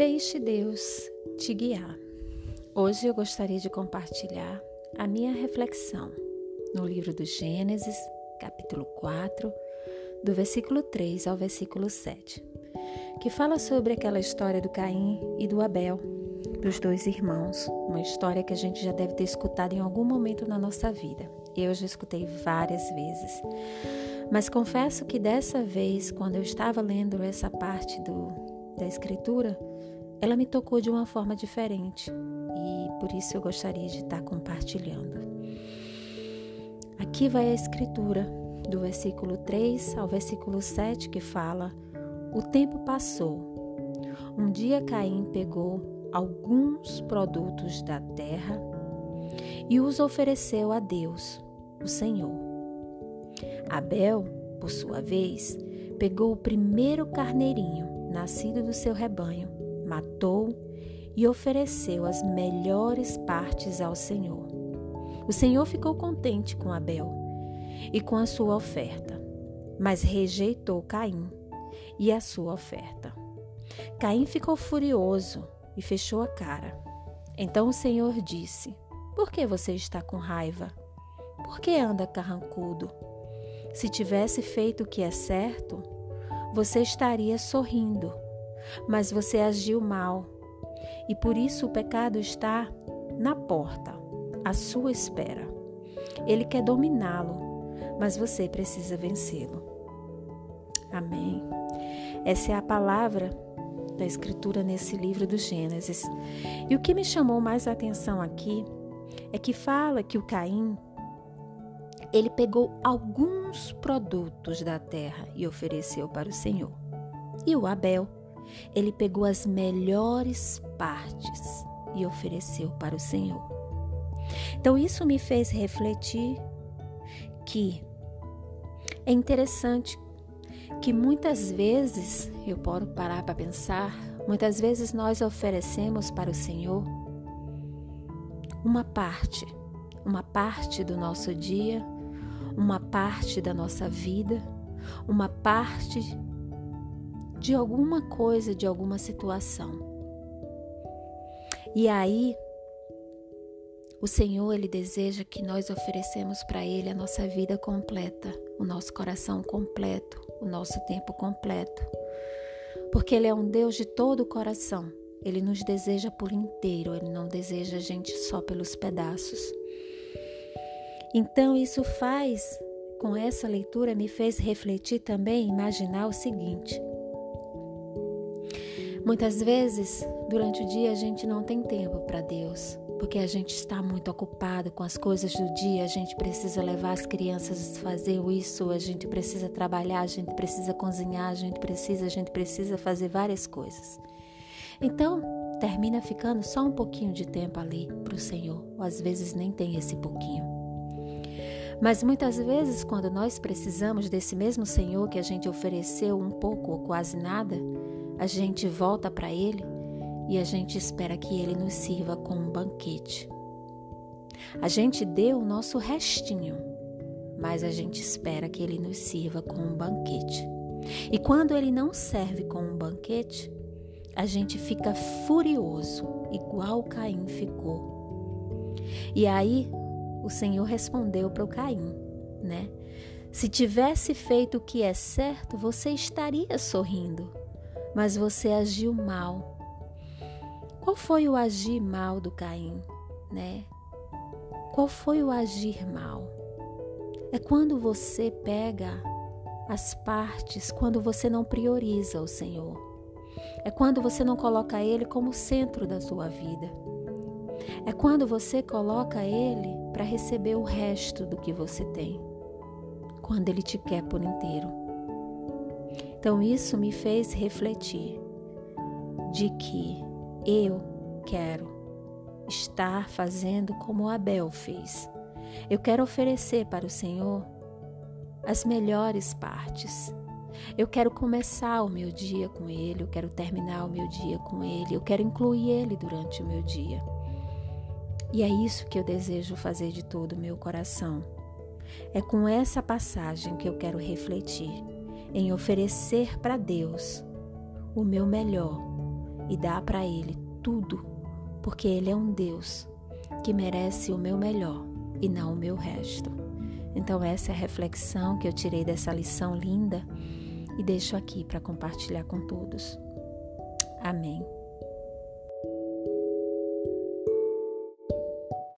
Deixe Deus te guiar. Hoje eu gostaria de compartilhar a minha reflexão no livro do Gênesis, capítulo 4, do versículo 3 ao versículo 7, que fala sobre aquela história do Caim e do Abel, dos dois irmãos, uma história que a gente já deve ter escutado em algum momento na nossa vida. Eu já escutei várias vezes. Mas confesso que dessa vez, quando eu estava lendo essa parte do, da Escritura, ela me tocou de uma forma diferente e por isso eu gostaria de estar compartilhando. Aqui vai a Escritura, do versículo 3 ao versículo 7, que fala: O tempo passou. Um dia Caim pegou alguns produtos da terra e os ofereceu a Deus, o Senhor. Abel, por sua vez, pegou o primeiro carneirinho nascido do seu rebanho, matou e ofereceu as melhores partes ao Senhor. O Senhor ficou contente com Abel e com a sua oferta, mas rejeitou Caim e a sua oferta. Caim ficou furioso e fechou a cara. Então o Senhor disse: Por que você está com raiva? Por que anda carrancudo? Se tivesse feito o que é certo, você estaria sorrindo, mas você agiu mal. E por isso o pecado está na porta, à sua espera. Ele quer dominá-lo, mas você precisa vencê-lo. Amém. Essa é a palavra da Escritura nesse livro do Gênesis. E o que me chamou mais a atenção aqui é que fala que o Caim ele pegou alguns produtos da terra e ofereceu para o Senhor. E o Abel, ele pegou as melhores partes e ofereceu para o Senhor. Então isso me fez refletir que é interessante que muitas vezes, eu posso parar para pensar, muitas vezes nós oferecemos para o Senhor uma parte, uma parte do nosso dia, uma parte da nossa vida, uma parte de alguma coisa, de alguma situação. E aí, o Senhor, Ele deseja que nós oferecemos para Ele a nossa vida completa, o nosso coração completo, o nosso tempo completo. Porque Ele é um Deus de todo o coração. Ele nos deseja por inteiro, Ele não deseja a gente só pelos pedaços. Então, isso faz, com essa leitura, me fez refletir também, imaginar o seguinte. Muitas vezes, durante o dia, a gente não tem tempo para Deus, porque a gente está muito ocupado com as coisas do dia, a gente precisa levar as crianças a fazer isso, a gente precisa trabalhar, a gente precisa cozinhar, a gente precisa, a gente precisa fazer várias coisas. Então, termina ficando só um pouquinho de tempo ali para o Senhor, ou às vezes nem tem esse pouquinho. Mas muitas vezes, quando nós precisamos desse mesmo Senhor que a gente ofereceu um pouco ou quase nada, a gente volta para Ele e a gente espera que Ele nos sirva com um banquete. A gente deu o nosso restinho, mas a gente espera que Ele nos sirva com um banquete. E quando Ele não serve com um banquete, a gente fica furioso, igual Caim ficou. E aí o Senhor respondeu para o Caim, né? Se tivesse feito o que é certo, você estaria sorrindo, mas você agiu mal. Qual foi o agir mal do Caim, né? Qual foi o agir mal? É quando você pega as partes, quando você não prioriza o Senhor. É quando você não coloca Ele como centro da sua vida. É quando você coloca Ele para receber o resto do que você tem, quando Ele te quer por inteiro. Então, isso me fez refletir de que eu quero estar fazendo como Abel fez. Eu quero oferecer para o Senhor as melhores partes. Eu quero começar o meu dia com Ele, eu quero terminar o meu dia com Ele, eu quero incluir Ele durante o meu dia. E é isso que eu desejo fazer de todo o meu coração. É com essa passagem que eu quero refletir, em oferecer para Deus o meu melhor e dar para Ele tudo, porque Ele é um Deus que merece o meu melhor e não o meu resto. Então, essa é a reflexão que eu tirei dessa lição linda e deixo aqui para compartilhar com todos. Amém.